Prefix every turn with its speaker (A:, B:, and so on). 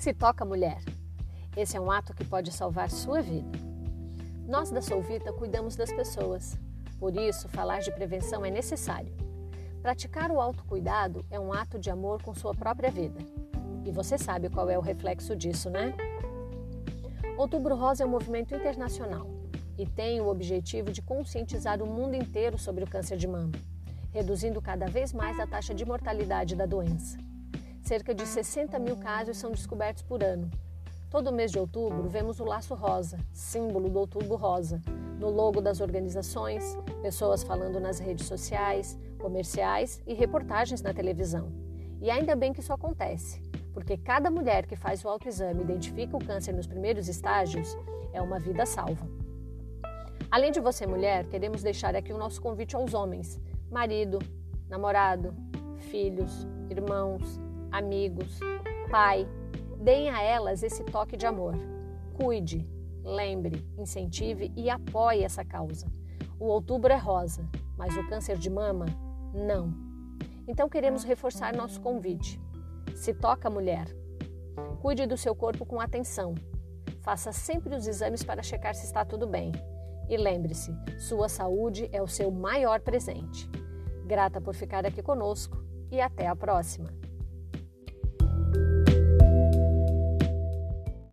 A: Se toca mulher. Esse é um ato que pode salvar sua vida. Nós da Solvita cuidamos das pessoas. Por isso, falar de prevenção é necessário. Praticar o autocuidado é um ato de amor com sua própria vida. E você sabe qual é o reflexo disso, né? Outubro Rosa é um movimento internacional e tem o objetivo de conscientizar o mundo inteiro sobre o câncer de mama, reduzindo cada vez mais a taxa de mortalidade da doença. Cerca de 60 mil casos são descobertos por ano. Todo mês de outubro vemos o laço rosa, símbolo do outubro rosa, no logo das organizações, pessoas falando nas redes sociais, comerciais e reportagens na televisão. E ainda bem que isso acontece, porque cada mulher que faz o autoexame e identifica o câncer nos primeiros estágios é uma vida salva. Além de você, mulher, queremos deixar aqui o nosso convite aos homens: marido, namorado, filhos, irmãos, amigos, pai, deem a elas esse toque de amor. Cuide, lembre, incentive e apoie essa causa. O outubro é rosa, mas o câncer de mama, não. Então queremos reforçar nosso convite. Se toca, mulher. Cuide do seu corpo com atenção. Faça sempre os exames para checar se está tudo bem. E lembre-se, sua saúde é o seu maior presente. Grata por ficar aqui conosco e até a próxima!